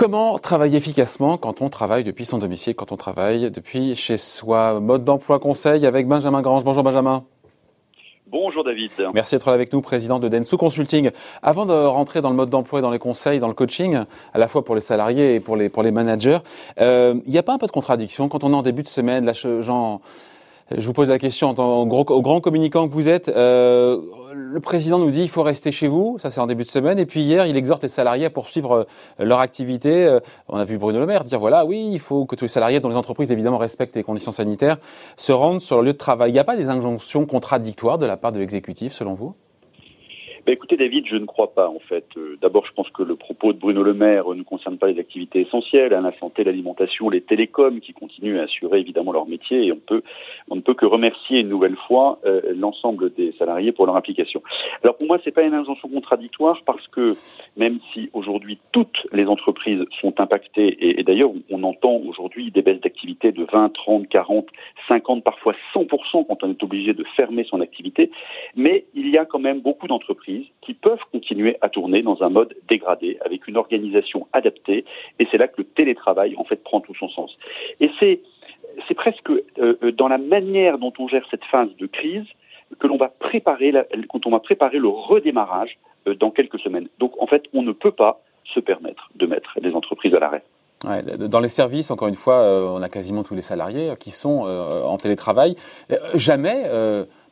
Comment travailler efficacement quand on travaille depuis son domicile, quand on travaille depuis chez soi? Mode d'emploi conseil avec Benjamin Grange. Bonjour Benjamin. Bonjour David. Merci d'être là avec nous, président de Densu Consulting. Avant de rentrer dans le mode d'emploi et dans les conseils, dans le coaching, à la fois pour les salariés et pour les, pour les managers, euh, il n'y a pas un peu de contradiction quand on est en début de semaine, là, Jean, je vous pose la question en tant gros, au grand communicant que vous êtes. Euh, le président nous dit il faut rester chez vous, ça c'est en début de semaine. Et puis hier, il exhorte les salariés à poursuivre euh, leur activité. Euh, on a vu Bruno Le Maire dire voilà, oui, il faut que tous les salariés dont les entreprises évidemment respectent les conditions sanitaires se rendent sur leur lieu de travail. Il n'y a pas des injonctions contradictoires de la part de l'exécutif, selon vous? Bah, écoutez, David, je ne crois pas, en fait. Euh, d'abord, je pense que le propos de Bruno Le Maire ne concerne pas les activités essentielles, hein, la santé, l'alimentation, les télécoms, qui continuent à assurer évidemment leur métier, et on ne peut que remercier une nouvelle fois euh, l'ensemble des salariés pour leur implication. Alors pour moi, c'est pas une injonction contradictoire parce que même si aujourd'hui toutes les entreprises sont impactées, et, et d'ailleurs on entend aujourd'hui des baisses d'activité de 20, 30, 40, 50, parfois 100% quand on est obligé de fermer son activité, mais il y a quand même beaucoup d'entreprises qui peuvent continuer à tourner dans un mode dégradé, avec une organisation adaptée, et c'est là que le télétravail, en fait, prend tout son sens. Et c'est, presque euh, euh, dans la manière dont on gère cette phase de crise que l'on va préparer, quand le redémarrage euh, dans quelques semaines. Donc, en fait, on ne peut pas se permettre de mettre les entreprises à l'arrêt. Ouais, dans les services, encore une fois, on a quasiment tous les salariés qui sont en télétravail. jamais,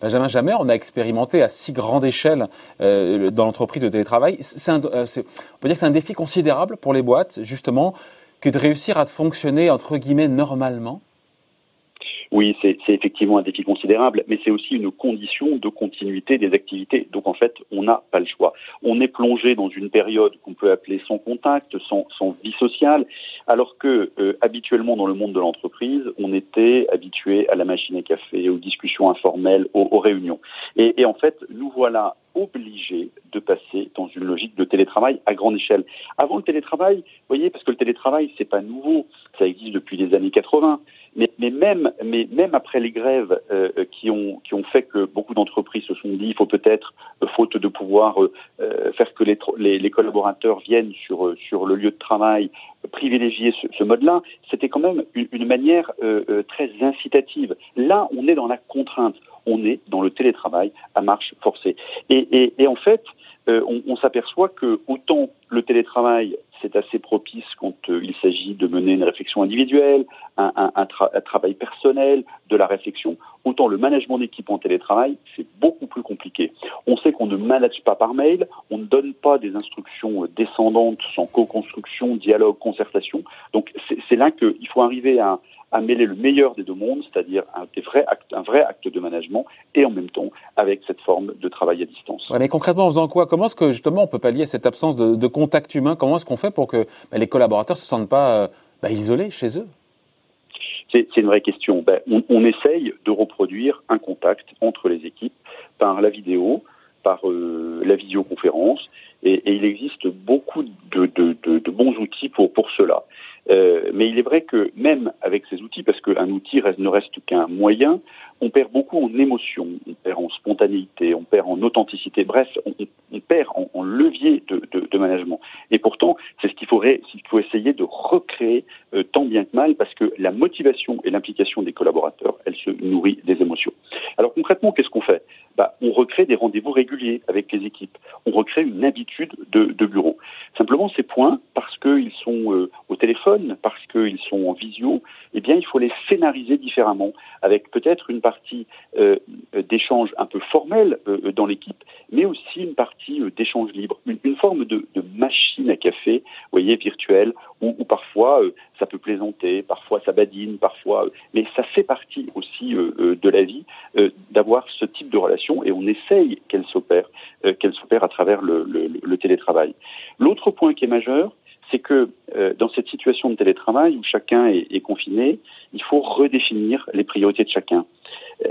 Benjamin, jamais on a expérimenté à si grande échelle euh, dans l'entreprise de télétravail. C'est euh, on peut dire que c'est un défi considérable pour les boîtes, justement, que de réussir à fonctionner, entre guillemets, normalement oui, c'est effectivement un défi considérable, mais c'est aussi une condition de continuité des activités. Donc en fait, on n'a pas le choix. On est plongé dans une période qu'on peut appeler sans contact, sans, vie sociale, alors que euh, habituellement dans le monde de l'entreprise, on était habitué à la machine à café, aux discussions informelles, aux, réunions. Et, et en fait, nous voilà obligés de passer dans une logique de télétravail à grande échelle. Avant le télétravail, vous voyez, parce que le télétravail, c'est pas nouveau, ça existe depuis les années 80. Mais, même, après les grèves euh, qui ont fait que beaucoup d'entreprises se sont dit, il faut peut-être, euh, faute de pouvoir euh, faire que les, collaborateurs viennent sur le lieu de travail, privilégier ce, ce mode-là, c'était quand même une, manière très incitative. Là, on est dans la contrainte on est dans le télétravail à marche forcée. Et, en fait, on, on s'aperçoit que autant le télétravail c'est assez propice quand euh, il s'agit de mener une réflexion individuelle, un, un, travail personnel, de la réflexion. Autant le management d'équipe en télétravail, c'est beaucoup plus compliqué. On sait qu'on ne manage pas par mail, on ne donne pas des instructions euh, descendantes sans co-construction, dialogue, concertation. Donc c'est là qu'il faut arriver à, à mêler le meilleur des deux mondes, c'est-à-dire un, vrai acte, un vrai acte de management, et en même temps avec cette forme de travail à distance. mais concrètement, en faisant quoi? Comment est-ce que justement on peut pallier cette absence de, de contact humain? Comment est-ce qu'on fait pour que bah, les collaborateurs ne se sentent pas euh, bah, isolés chez eux? C'est une vraie question. Ben, on, on, essaye de reproduire un contact entre les équipes par la vidéo, par euh, la visioconférence, et, et, il existe beaucoup de, de, de, de, bons outils pour, pour cela. Euh, mais il est vrai que même avec ces outils, parce qu'un outil reste, ne reste qu'un moyen, on perd beaucoup en émotion, on perd en spontanéité, on perd en authenticité, bref, on, perd en, levier de, management. Et pourtant, c'est ce qu'il faudrait, faut essayer de recréer euh, tant bien que mal, parce que la motivation et l'implication des collaborateurs, elle se nourrit des émotions. Alors concrètement, qu'est-ce qu'on fait? Bah, On recrée des rendez-vous réguliers avec les équipes, on recrée une habitude de, bureau. Simplement, ces points, parce qu'ils sont euh, au téléphone, parce qu'ils sont en visio, eh bien, il faut les scénariser différemment, avec peut-être une partie euh, d'échange un peu formel dans l'équipe, mais aussi une partie euh, d'échange libre, une, forme de, machine à café, vous voyez, virtuelle, où, parfois euh, ça peut plaisanter, parfois ça badine, parfois, euh, mais ça fait partie aussi de la vie d'avoir ce type de relation, et on essaye qu'elle s'opère, qu'elle s'opère à travers le, télétravail. L'autre point qui est majeur, c'est que dans cette situation de télétravail où chacun est, confiné, il faut redéfinir les priorités de chacun.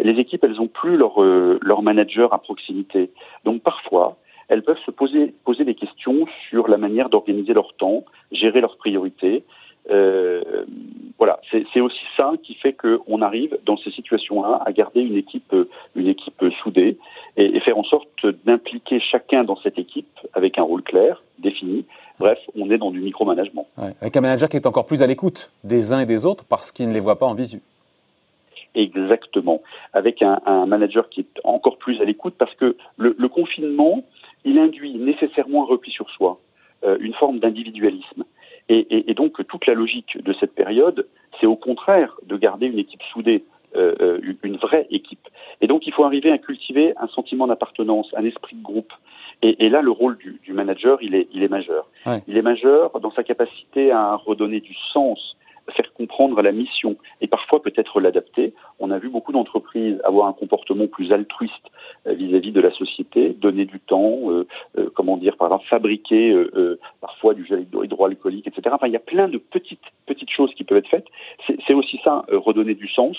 Les équipes, elles n'ont plus leur manager à proximité. Donc parfois, elles peuvent se poser, poser des questions sur la manière d'organiser leur temps, gérer leurs priorités. Euh, voilà, c'est aussi ça qui fait qu'on arrive dans ces situations-là à garder une équipe, une équipe soudée et, faire en sorte d'impliquer chacun dans cette équipe avec un rôle clair, défini. Bref, on est dans du micromanagement. avec un manager qui est encore plus à l'écoute des uns et des autres parce qu'il ne les voit pas en visu. Exactement. Avec un, manager qui est encore plus à l'écoute parce que le, confinement, il induit nécessairement un repli sur soi, euh, une forme d'individualisme. Et, et, donc toute la logique de cette période, c'est au contraire de garder une équipe soudée, euh, euh, une vraie équipe. Et donc il faut arriver à cultiver un sentiment d'appartenance, un esprit de groupe. Et, et là, le rôle du, du, manager, il est, il est majeur. Il est majeur dans sa capacité à redonner du sens faire comprendre la mission et parfois peut-être l'adapter. On a vu beaucoup d'entreprises avoir un comportement plus altruiste euh, vis-à-vis de la société, donner du temps, euh, euh, comment dire, par exemple fabriquer parfois du gel hydroalcoolique, etc. Enfin, il y a plein de petites petites choses qui peuvent être faites. C'est aussi ça, redonner du sens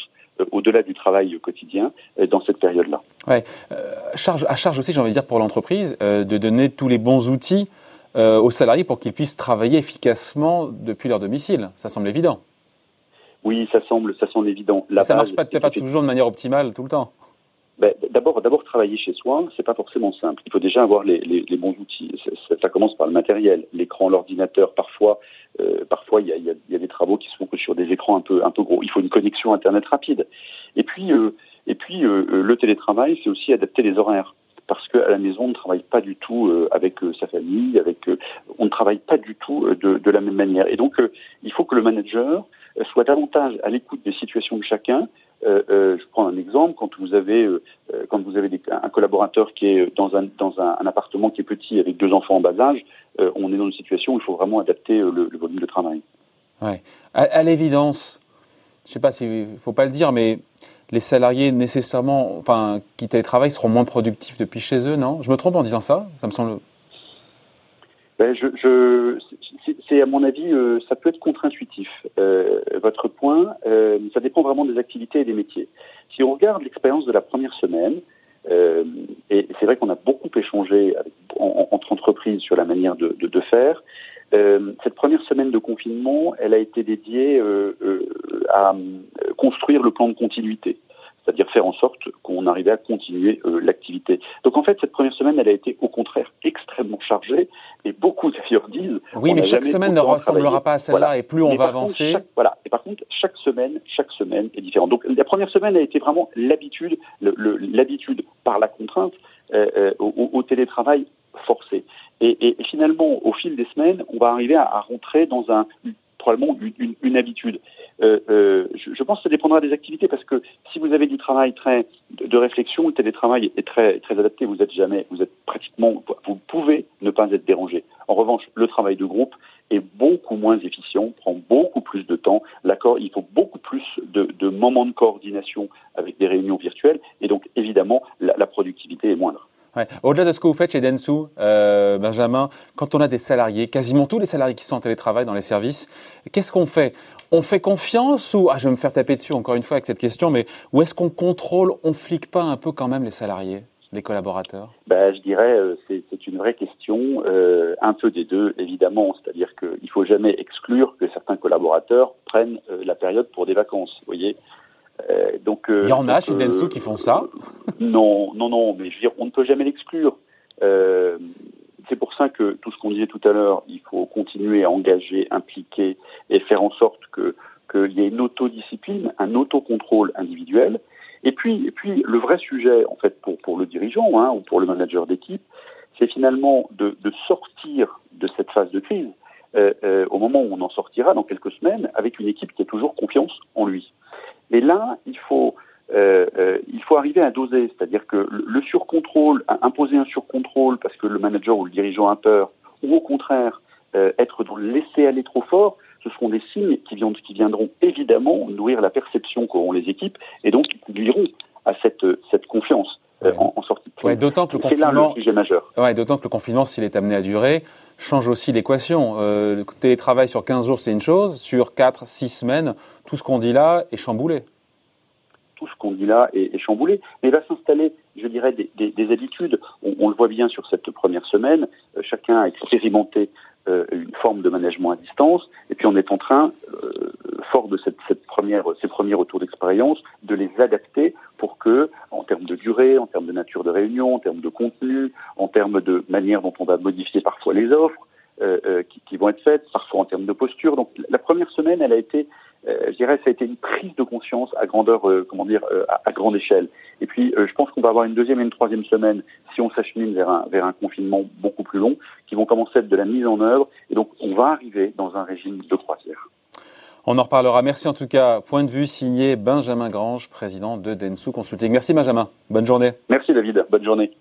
au-delà du travail quotidien dans cette période-là. Ouais. charge, à charge aussi, j'ai envie de dire, pour l'entreprise, de donner tous les bons outils euh, aux salariés pour qu'ils puissent travailler efficacement depuis leur domicile. Ça semble évident. Oui, ça semble, ça semble évident. Ça ça marche pas, pas toujours de manière optimale tout le temps. Ben, d'abord, d'abord travailler chez soi, c'est pas forcément simple. Il faut déjà avoir les, les, bons outils. Ça, commence par le matériel, l'écran, l'ordinateur. Parfois, euh, parfois il y a, y a, des travaux qui se font sur des écrans un peu un peu gros. Il faut une connexion internet rapide. Et puis, euh, et puis le télétravail, c'est aussi adapter les horaires parce qu'à la maison, on ne travaille pas du tout euh, avec euh, sa famille, avec, euh, on ne travaille pas du tout de, de la même manière. Et donc, il faut que le manager soit davantage à l'écoute des situations de chacun. je prends un exemple quand vous avez quand vous avez un collaborateur qui est dans un dans un, appartement qui est petit avec deux enfants en bas âge, on est dans une situation où il faut vraiment adapter le, volume de travail. Ouais. À, à l'évidence, je ne sais pas s'il faut pas le dire, mais les salariés nécessairement, enfin, qui télétravaillent seront moins productifs depuis chez eux, non? Je me trompe en disant ça? Ça me semble. Ben, c'est à mon avis, euh, ça peut être contre-intuitif. Euh, votre point, euh, ça dépend vraiment des activités et des métiers. Si on regarde l'expérience de la première semaine, et c'est vrai qu'on a beaucoup échangé entre entreprises sur la manière de faire. cette première semaine de confinement, elle a été dédiée à construire le plan de continuité c'est-à-dire faire en sorte qu'on arrivait à continuer euh, l'activité. Donc en fait, cette première semaine, elle a été au contraire extrêmement chargée, et beaucoup d'ailleurs disent... Oui, mais chaque semaine ne ressemblera pas à celle-là, et plus on va avancer... voilà, et par contre, chaque semaine, chaque semaine est différente. Donc la première semaine a été vraiment l'habitude, l'habitude par la contrainte euh, euh, au, télétravail forcé. Et, finalement, au fil des semaines, on va arriver à, rentrer dans un probablement une habitude. Euh, euh, je, je, pense que ça dépendra des activités parce que si vous avez du travail très de, réflexion, le télétravail est très très adapté. Vous êtes jamais, vous êtes pratiquement, vous pouvez ne pas être dérangé. En revanche, le travail de groupe est beaucoup moins efficient, prend beaucoup plus de temps. L'accord, il faut beaucoup plus de, de, moments de coordination avec des réunions virtuelles et donc évidemment la, la productivité est moindre. Au-delà de ce que vous faites chez Densu, euh, Benjamin, quand on a des salariés, quasiment tous les salariés qui sont en télétravail dans les services, qu'est-ce qu'on fait? On fait confiance ou, ah, je vais me faire taper dessus encore une fois avec cette question, mais où est-ce qu'on contrôle, on flique pas un peu quand même les salariés les collaborateurs? Ben, Je dirais euh, c'est une vraie question, euh, un peu des deux évidemment, c'est-à-dire qu'il ne faut jamais exclure que certains collaborateurs prennent la période pour des vacances. Vous voyez, euh, donc, euh, Il y en a chez Denso qui font ça Non, non, non, mais je veux dire, on ne peut jamais l'exclure. Euh, c'est pour ça que tout ce qu'on disait tout à l'heure, il faut continuer à engager, impliquer et faire en sorte que qu'il y ait une autodiscipline, un autocontrôle individuel. Et puis, et puis, le vrai sujet, en fait, pour, pour le dirigeant hein, ou pour le manager d'équipe, c'est finalement de, de, sortir de cette phase de crise euh, euh, au moment où on en sortira dans quelques semaines avec une équipe qui a toujours confiance en lui. Mais là, il faut, euh, euh, il faut arriver à doser, c'est-à-dire que le, surcontrôle, imposer un surcontrôle parce que le manager ou le dirigeant a peur, ou au contraire euh, être dans le laisser aller trop fort, ce seront des signes qui, viendront, qui viendront évidemment nourrir la perception qu'auront les équipes et donc qui conduiront à cette, cette confiance. En, en, sortie de Ouais, d'autant que le confinement, là le sujet majeur. Ouais, d'autant que le confinement, s'il est amené à durer, change aussi l'équation. Euh, le télétravail sur 15 jours, c'est une chose. Sur 4, 6 semaines, tout ce qu'on dit là est chamboulé. Tout ce qu'on dit là est, chamboulé. Mais va s'installer, je dirais, des, des, des habitudes. On, le voit bien sur cette première semaine. Euh, chacun a expérimenté euh, une forme de management à distance. Et puis on est en train, fort de cette, première, ces premiers retours d'expérience, de les adapter pour que, en termes de durée, en termes de nature de réunion, en termes de contenu, en termes de manière dont on va modifier parfois les offres, euh, euh, qui, vont être faites, parfois en termes de posture. Donc la première semaine, elle a été, euh, je dirais, ça a été une prise de conscience à grandeur, comment dire, à, grande échelle. Et puis, je pense qu'on va avoir une deuxième et une troisième semaine, si on s'achemine vers un, vers un confinement beaucoup plus long, qui vont commencer à être de la mise en œuvre. Et donc, on va arriver dans un régime de croisière. On en reparlera. Merci en tout cas. Point de vue signé Benjamin Grange, président de Densu Consulting. Merci Benjamin. Bonne journée. Merci David. Bonne journée.